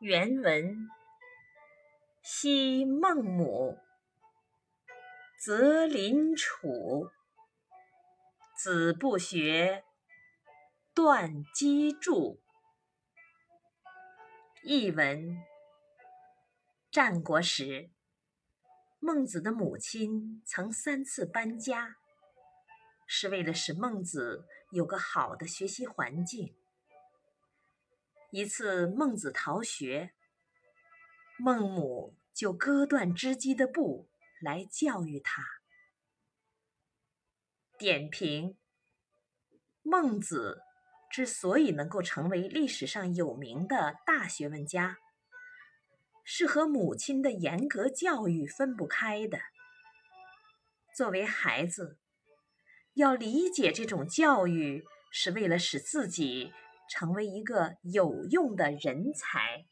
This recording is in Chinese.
原文：昔孟母择邻处，子不学，断机杼。译文：战国时，孟子的母亲曾三次搬家，是为了使孟子有个好的学习环境。一次，孟子逃学，孟母就割断织机的布来教育他。点评：孟子之所以能够成为历史上有名的大学问家，是和母亲的严格教育分不开的。作为孩子，要理解这种教育，是为了使自己。成为一个有用的人才。